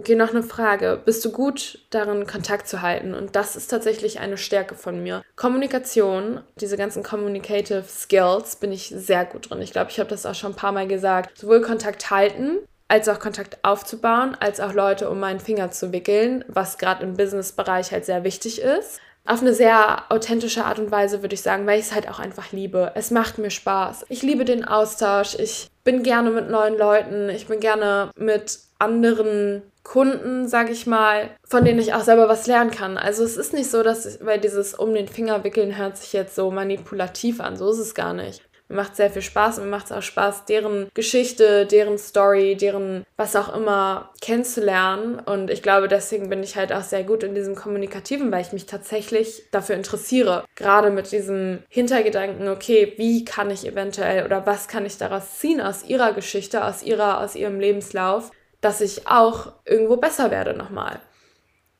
Okay, noch eine Frage. Bist du gut darin, Kontakt zu halten? Und das ist tatsächlich eine Stärke von mir. Kommunikation, diese ganzen Communicative Skills bin ich sehr gut drin. Ich glaube, ich habe das auch schon ein paar Mal gesagt. Sowohl Kontakt halten, als auch Kontakt aufzubauen, als auch Leute um meinen Finger zu wickeln, was gerade im Business-Bereich halt sehr wichtig ist. Auf eine sehr authentische Art und Weise würde ich sagen, weil ich es halt auch einfach liebe. Es macht mir Spaß. Ich liebe den Austausch. Ich bin gerne mit neuen Leuten. Ich bin gerne mit anderen Kunden, sag ich mal, von denen ich auch selber was lernen kann. Also es ist nicht so, dass, ich, weil dieses um den Finger wickeln hört sich jetzt so manipulativ an. So ist es gar nicht. Mir macht sehr viel Spaß und mir macht es auch Spaß, deren Geschichte, deren Story, deren was auch immer kennenzulernen. Und ich glaube, deswegen bin ich halt auch sehr gut in diesem Kommunikativen, weil ich mich tatsächlich dafür interessiere. Gerade mit diesem Hintergedanken, okay, wie kann ich eventuell oder was kann ich daraus ziehen aus ihrer Geschichte, aus ihrer, aus ihrem Lebenslauf, dass ich auch irgendwo besser werde nochmal.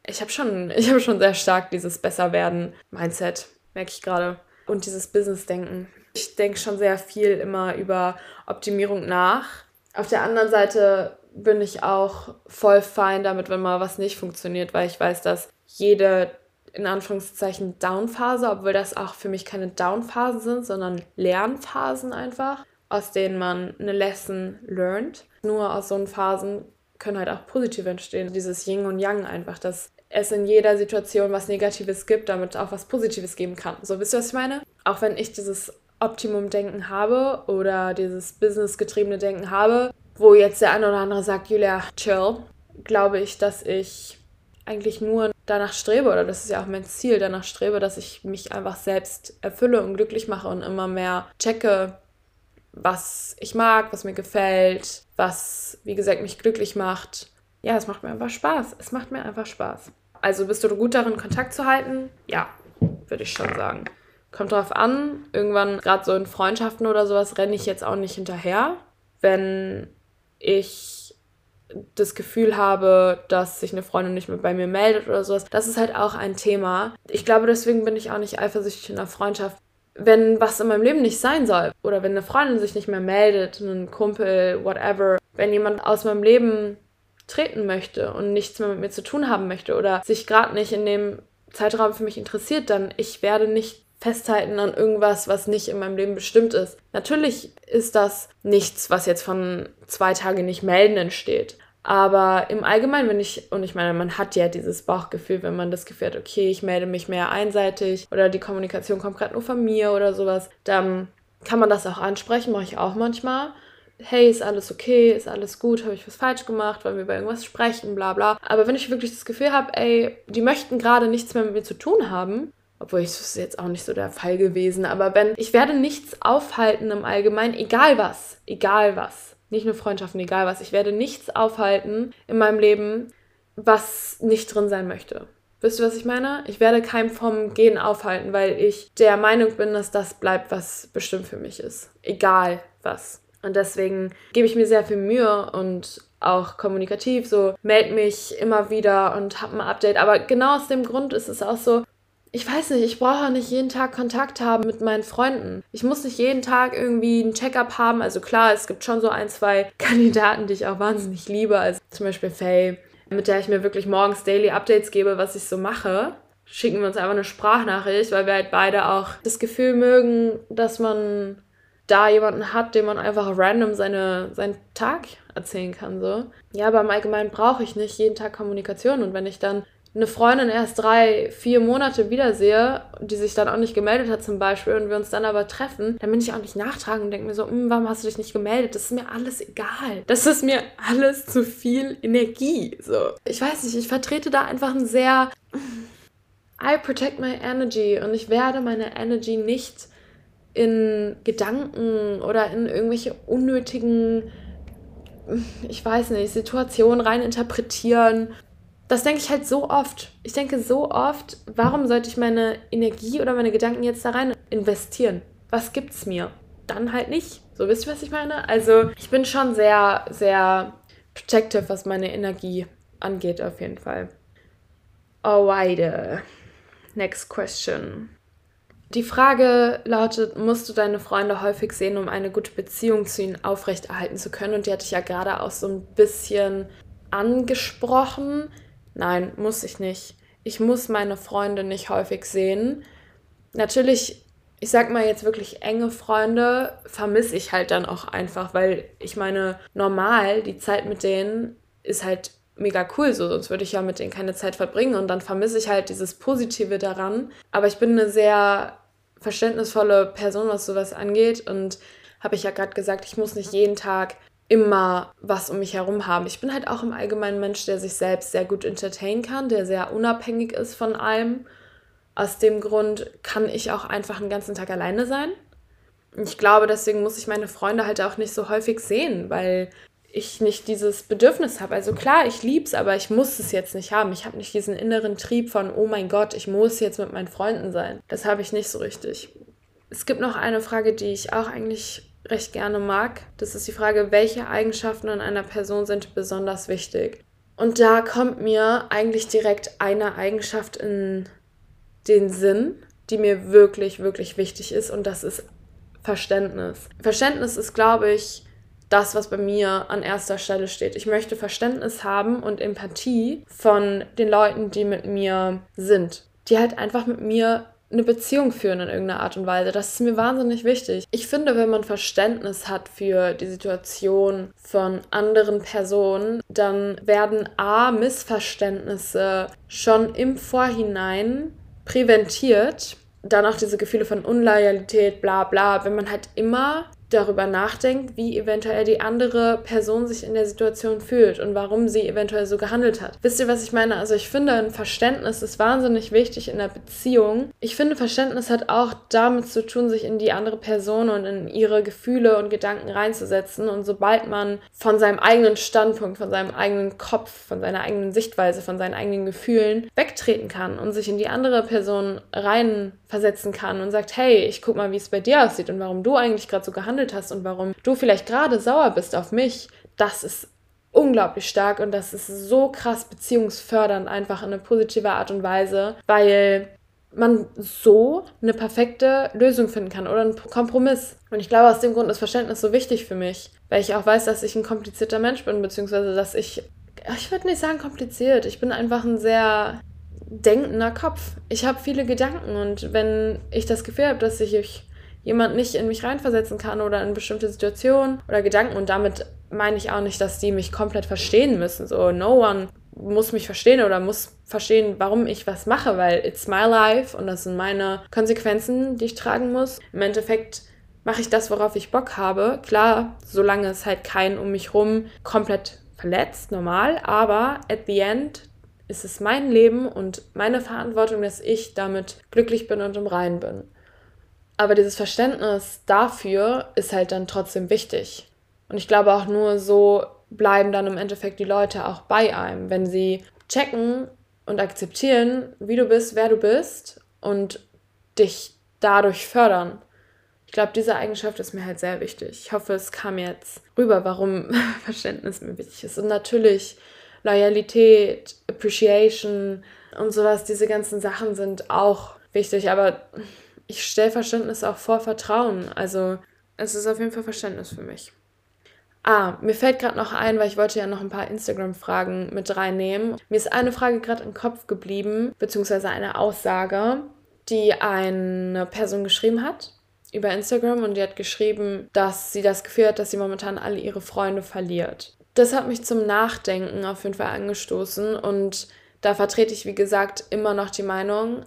Ich habe schon, *laughs* ich habe schon sehr stark dieses Besserwerden-Mindset, merke ich gerade. Und dieses Business-Denken. Ich denke schon sehr viel immer über Optimierung nach. Auf der anderen Seite bin ich auch voll fein damit, wenn mal was nicht funktioniert, weil ich weiß, dass jede in Anführungszeichen Downphase, obwohl das auch für mich keine Downphasen sind, sondern Lernphasen einfach, aus denen man eine Lesson lernt. Nur aus so Phasen können halt auch positive entstehen. Dieses Yin und Yang einfach, dass es in jeder Situation was Negatives gibt, damit auch was Positives geben kann. So, wisst ihr, was ich meine? Auch wenn ich dieses Optimum-Denken habe oder dieses business-getriebene Denken habe, wo jetzt der eine oder andere sagt, Julia, chill, glaube ich, dass ich eigentlich nur danach strebe, oder das ist ja auch mein Ziel, danach strebe, dass ich mich einfach selbst erfülle und glücklich mache und immer mehr checke, was ich mag, was mir gefällt, was, wie gesagt, mich glücklich macht. Ja, es macht mir einfach Spaß. Es macht mir einfach Spaß. Also bist du gut darin, Kontakt zu halten? Ja, würde ich schon sagen. Kommt drauf an. Irgendwann, gerade so in Freundschaften oder sowas, renne ich jetzt auch nicht hinterher. Wenn ich das Gefühl habe, dass sich eine Freundin nicht mehr bei mir meldet oder sowas. Das ist halt auch ein Thema. Ich glaube, deswegen bin ich auch nicht eifersüchtig in einer Freundschaft. Wenn was in meinem Leben nicht sein soll oder wenn eine Freundin sich nicht mehr meldet, ein Kumpel, whatever, wenn jemand aus meinem Leben treten möchte und nichts mehr mit mir zu tun haben möchte oder sich gerade nicht in dem Zeitraum für mich interessiert, dann ich werde nicht festhalten an irgendwas, was nicht in meinem Leben bestimmt ist. Natürlich ist das nichts, was jetzt von zwei Tage nicht melden entsteht. Aber im Allgemeinen, wenn ich, und ich meine, man hat ja dieses Bauchgefühl, wenn man das Gefühl hat, okay, ich melde mich mehr einseitig oder die Kommunikation kommt gerade nur von mir oder sowas, dann kann man das auch ansprechen, mache ich auch manchmal. Hey, ist alles okay, ist alles gut, habe ich was falsch gemacht, wollen wir über irgendwas sprechen, bla bla. Aber wenn ich wirklich das Gefühl habe, ey, die möchten gerade nichts mehr mit mir zu tun haben, obwohl ich ist jetzt auch nicht so der Fall gewesen, aber wenn ich werde nichts aufhalten im Allgemeinen, egal was, egal was, nicht nur Freundschaften, egal was, ich werde nichts aufhalten in meinem Leben, was nicht drin sein möchte. Wisst ihr, was ich meine? Ich werde keinem vom Gehen aufhalten, weil ich der Meinung bin, dass das bleibt, was bestimmt für mich ist. Egal was. Und deswegen gebe ich mir sehr viel Mühe und auch kommunikativ so, melde mich immer wieder und habe ein Update. Aber genau aus dem Grund ist es auch so, ich weiß nicht, ich brauche nicht jeden Tag Kontakt haben mit meinen Freunden. Ich muss nicht jeden Tag irgendwie ein Check-up haben. Also klar, es gibt schon so ein, zwei *laughs* Kandidaten, die ich auch wahnsinnig liebe. Also zum Beispiel Faye, mit der ich mir wirklich morgens Daily Updates gebe, was ich so mache. Schicken wir uns einfach eine Sprachnachricht, weil wir halt beide auch das Gefühl mögen, dass man da jemanden hat, dem man einfach random seine, seinen Tag erzählen kann. So. Ja, aber im Allgemeinen brauche ich nicht jeden Tag Kommunikation. Und wenn ich dann eine Freundin erst drei, vier Monate wiedersehe, die sich dann auch nicht gemeldet hat zum Beispiel und wir uns dann aber treffen, dann bin ich auch nicht nachtragend und denke mir so, hm, warum hast du dich nicht gemeldet? Das ist mir alles egal. Das ist mir alles zu viel Energie. So. Ich weiß nicht, ich vertrete da einfach ein sehr I protect my energy und ich werde meine Energy nicht in Gedanken oder in irgendwelche unnötigen, ich weiß nicht, Situationen rein interpretieren. Das denke ich halt so oft. Ich denke so oft, warum sollte ich meine Energie oder meine Gedanken jetzt da rein investieren? Was gibt's mir? Dann halt nicht. So wisst ihr, was ich meine? Also, ich bin schon sehr, sehr protective, was meine Energie angeht, auf jeden Fall. Weide. Next question. Die Frage lautet, musst du deine Freunde häufig sehen, um eine gute Beziehung zu ihnen aufrechterhalten zu können? Und die hatte ich ja gerade auch so ein bisschen angesprochen. Nein, muss ich nicht. Ich muss meine Freunde nicht häufig sehen. Natürlich, ich sag mal jetzt wirklich enge Freunde, vermisse ich halt dann auch einfach, weil ich meine, normal, die Zeit mit denen ist halt mega cool, so sonst würde ich ja mit denen keine Zeit verbringen und dann vermisse ich halt dieses Positive daran. Aber ich bin eine sehr verständnisvolle Person, was sowas angeht und habe ich ja gerade gesagt, ich muss nicht jeden Tag immer was um mich herum haben. Ich bin halt auch im Allgemeinen Mensch, der sich selbst sehr gut entertainen kann, der sehr unabhängig ist von allem. Aus dem Grund kann ich auch einfach einen ganzen Tag alleine sein. Ich glaube, deswegen muss ich meine Freunde halt auch nicht so häufig sehen, weil ich nicht dieses Bedürfnis habe. Also klar, ich liebe es, aber ich muss es jetzt nicht haben. Ich habe nicht diesen inneren Trieb von, oh mein Gott, ich muss jetzt mit meinen Freunden sein. Das habe ich nicht so richtig. Es gibt noch eine Frage, die ich auch eigentlich recht gerne mag. Das ist die Frage, welche Eigenschaften an einer Person sind besonders wichtig? Und da kommt mir eigentlich direkt eine Eigenschaft in den Sinn, die mir wirklich, wirklich wichtig ist und das ist Verständnis. Verständnis ist, glaube ich, das, was bei mir an erster Stelle steht. Ich möchte Verständnis haben und Empathie von den Leuten, die mit mir sind, die halt einfach mit mir eine Beziehung führen in irgendeiner Art und Weise. Das ist mir wahnsinnig wichtig. Ich finde, wenn man Verständnis hat für die Situation von anderen Personen, dann werden A, Missverständnisse schon im Vorhinein präventiert. Dann auch diese Gefühle von Unloyalität, bla bla. Wenn man halt immer darüber nachdenkt, wie eventuell die andere Person sich in der Situation fühlt und warum sie eventuell so gehandelt hat. Wisst ihr, was ich meine? Also ich finde, ein Verständnis ist wahnsinnig wichtig in der Beziehung. Ich finde, Verständnis hat auch damit zu tun, sich in die andere Person und in ihre Gefühle und Gedanken reinzusetzen. Und sobald man von seinem eigenen Standpunkt, von seinem eigenen Kopf, von seiner eigenen Sichtweise, von seinen eigenen Gefühlen wegtreten kann und sich in die andere Person reinversetzen kann und sagt, hey, ich guck mal, wie es bei dir aussieht und warum du eigentlich gerade so gehandelt hast und warum du vielleicht gerade sauer bist auf mich, das ist unglaublich stark und das ist so krass beziehungsfördernd einfach in eine positive Art und Weise, weil man so eine perfekte Lösung finden kann oder einen Kompromiss. Und ich glaube, aus dem Grund ist Verständnis so wichtig für mich, weil ich auch weiß, dass ich ein komplizierter Mensch bin, beziehungsweise dass ich, ich würde nicht sagen kompliziert, ich bin einfach ein sehr denkender Kopf. Ich habe viele Gedanken und wenn ich das Gefühl habe, dass ich jemand nicht in mich reinversetzen kann oder in bestimmte Situationen oder Gedanken. Und damit meine ich auch nicht, dass die mich komplett verstehen müssen. So, no one muss mich verstehen oder muss verstehen, warum ich was mache, weil it's my life und das sind meine Konsequenzen, die ich tragen muss. Im Endeffekt mache ich das, worauf ich Bock habe. Klar, solange es halt keinen um mich rum komplett verletzt, normal, aber at the end ist es mein Leben und meine Verantwortung, dass ich damit glücklich bin und im Reinen bin. Aber dieses Verständnis dafür ist halt dann trotzdem wichtig. Und ich glaube auch nur so bleiben dann im Endeffekt die Leute auch bei einem, wenn sie checken und akzeptieren, wie du bist, wer du bist und dich dadurch fördern. Ich glaube, diese Eigenschaft ist mir halt sehr wichtig. Ich hoffe, es kam jetzt rüber, warum *laughs* Verständnis mir wichtig ist. Und natürlich Loyalität, Appreciation und sowas, diese ganzen Sachen sind auch wichtig, aber ich stelle Verständnis auch vor Vertrauen. Also es ist auf jeden Fall Verständnis für mich. Ah, mir fällt gerade noch ein, weil ich wollte ja noch ein paar Instagram-Fragen mit reinnehmen. Mir ist eine Frage gerade im Kopf geblieben, beziehungsweise eine Aussage, die eine Person geschrieben hat. über Instagram und die hat geschrieben, dass sie das Gefühl hat, dass sie momentan alle ihre Freunde verliert. Das hat mich zum Nachdenken auf jeden Fall angestoßen und da vertrete ich, wie gesagt, immer noch die Meinung,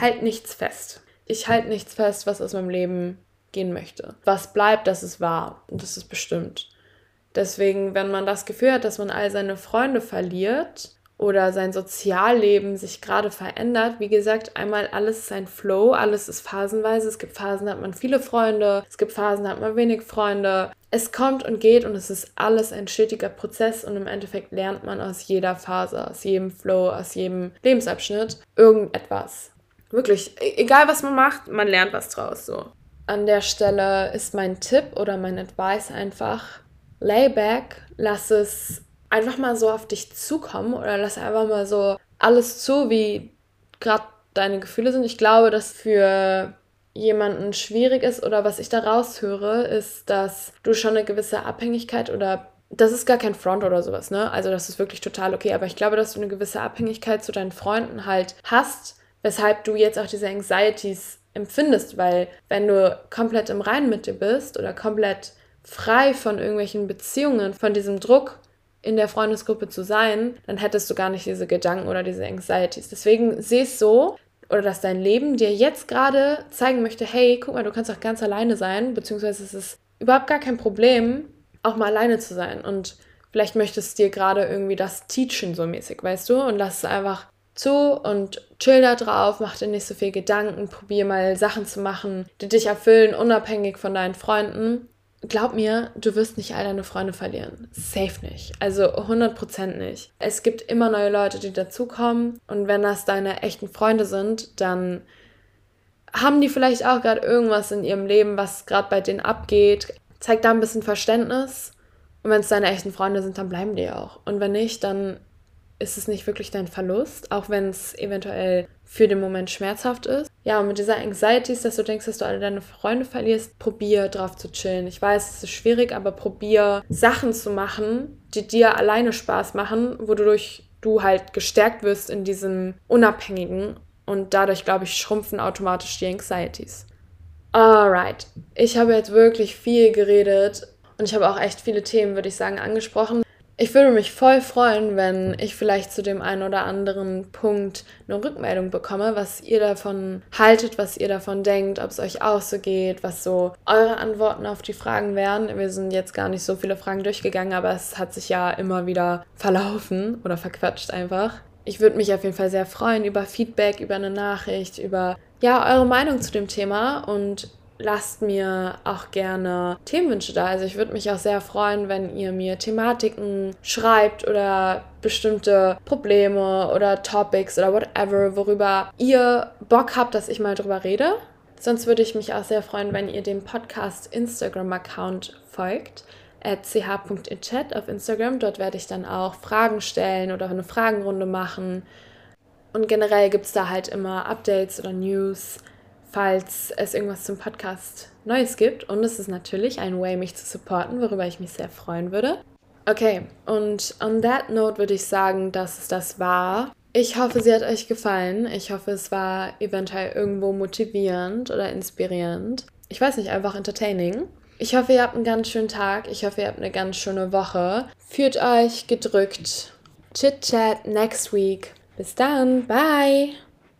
halt nichts fest. Ich halte nichts fest, was aus meinem Leben gehen möchte. Was bleibt, das ist wahr und das ist bestimmt. Deswegen, wenn man das Gefühl hat, dass man all seine Freunde verliert, oder sein Sozialleben sich gerade verändert. Wie gesagt, einmal alles ist ein Flow, alles ist phasenweise. Es gibt Phasen, da hat man viele Freunde, es gibt Phasen, da hat man wenig Freunde. Es kommt und geht und es ist alles ein stetiger Prozess und im Endeffekt lernt man aus jeder Phase, aus jedem Flow, aus jedem Lebensabschnitt irgendetwas. Wirklich, e-, egal was man macht, man lernt was draus so. An der Stelle ist mein Tipp oder mein Advice einfach, lay back, lass es einfach mal so auf dich zukommen oder lass einfach mal so alles zu, wie gerade deine Gefühle sind. Ich glaube, dass für jemanden schwierig ist oder was ich da raushöre, ist, dass du schon eine gewisse Abhängigkeit oder das ist gar kein Front oder sowas, ne? Also das ist wirklich total okay, aber ich glaube, dass du eine gewisse Abhängigkeit zu deinen Freunden halt hast, weshalb du jetzt auch diese Anxieties empfindest, weil wenn du komplett im Reinen mit dir bist oder komplett frei von irgendwelchen Beziehungen, von diesem Druck, in der Freundesgruppe zu sein, dann hättest du gar nicht diese Gedanken oder diese Anxieties. Deswegen sieh es so, oder dass dein Leben dir jetzt gerade zeigen möchte, hey, guck mal, du kannst auch ganz alleine sein, beziehungsweise es ist überhaupt gar kein Problem, auch mal alleine zu sein. Und vielleicht möchtest du dir gerade irgendwie das teachen, so mäßig, weißt du? Und lass es einfach zu und chill da drauf, mach dir nicht so viel Gedanken, probier mal Sachen zu machen, die dich erfüllen, unabhängig von deinen Freunden glaub mir, du wirst nicht all deine Freunde verlieren. Safe nicht. Also 100% nicht. Es gibt immer neue Leute, die dazukommen. Und wenn das deine echten Freunde sind, dann haben die vielleicht auch gerade irgendwas in ihrem Leben, was gerade bei denen abgeht. Zeig da ein bisschen Verständnis. Und wenn es deine echten Freunde sind, dann bleiben die auch. Und wenn nicht, dann ist es nicht wirklich dein Verlust, auch wenn es eventuell für den Moment schmerzhaft ist. Ja, und mit dieser Anxiety, dass du denkst, dass du alle deine Freunde verlierst, probier drauf zu chillen. Ich weiß, es ist schwierig, aber probier Sachen zu machen, die dir alleine Spaß machen, wodurch du halt gestärkt wirst in diesem Unabhängigen und dadurch, glaube ich, schrumpfen automatisch die Anxieties. Alright, ich habe jetzt wirklich viel geredet und ich habe auch echt viele Themen, würde ich sagen, angesprochen. Ich würde mich voll freuen, wenn ich vielleicht zu dem einen oder anderen Punkt eine Rückmeldung bekomme, was ihr davon haltet, was ihr davon denkt, ob es euch auch so geht, was so eure Antworten auf die Fragen wären. Wir sind jetzt gar nicht so viele Fragen durchgegangen, aber es hat sich ja immer wieder verlaufen oder verquatscht einfach. Ich würde mich auf jeden Fall sehr freuen über Feedback, über eine Nachricht, über ja, eure Meinung zu dem Thema und lasst mir auch gerne Themenwünsche da. Also ich würde mich auch sehr freuen, wenn ihr mir Thematiken schreibt oder bestimmte Probleme oder Topics oder whatever, worüber ihr Bock habt, dass ich mal drüber rede. Sonst würde ich mich auch sehr freuen, wenn ihr dem Podcast Instagram-Account folgt ch.inchat auf Instagram. Dort werde ich dann auch Fragen stellen oder eine Fragenrunde machen. Und generell gibt es da halt immer Updates oder News falls es irgendwas zum Podcast Neues gibt. Und es ist natürlich ein Way, mich zu supporten, worüber ich mich sehr freuen würde. Okay, und on that note würde ich sagen, dass es das war. Ich hoffe, sie hat euch gefallen. Ich hoffe, es war eventuell irgendwo motivierend oder inspirierend. Ich weiß nicht, einfach entertaining. Ich hoffe, ihr habt einen ganz schönen Tag. Ich hoffe, ihr habt eine ganz schöne Woche. Fühlt euch gedrückt. Chit Chat next week. Bis dann. Bye.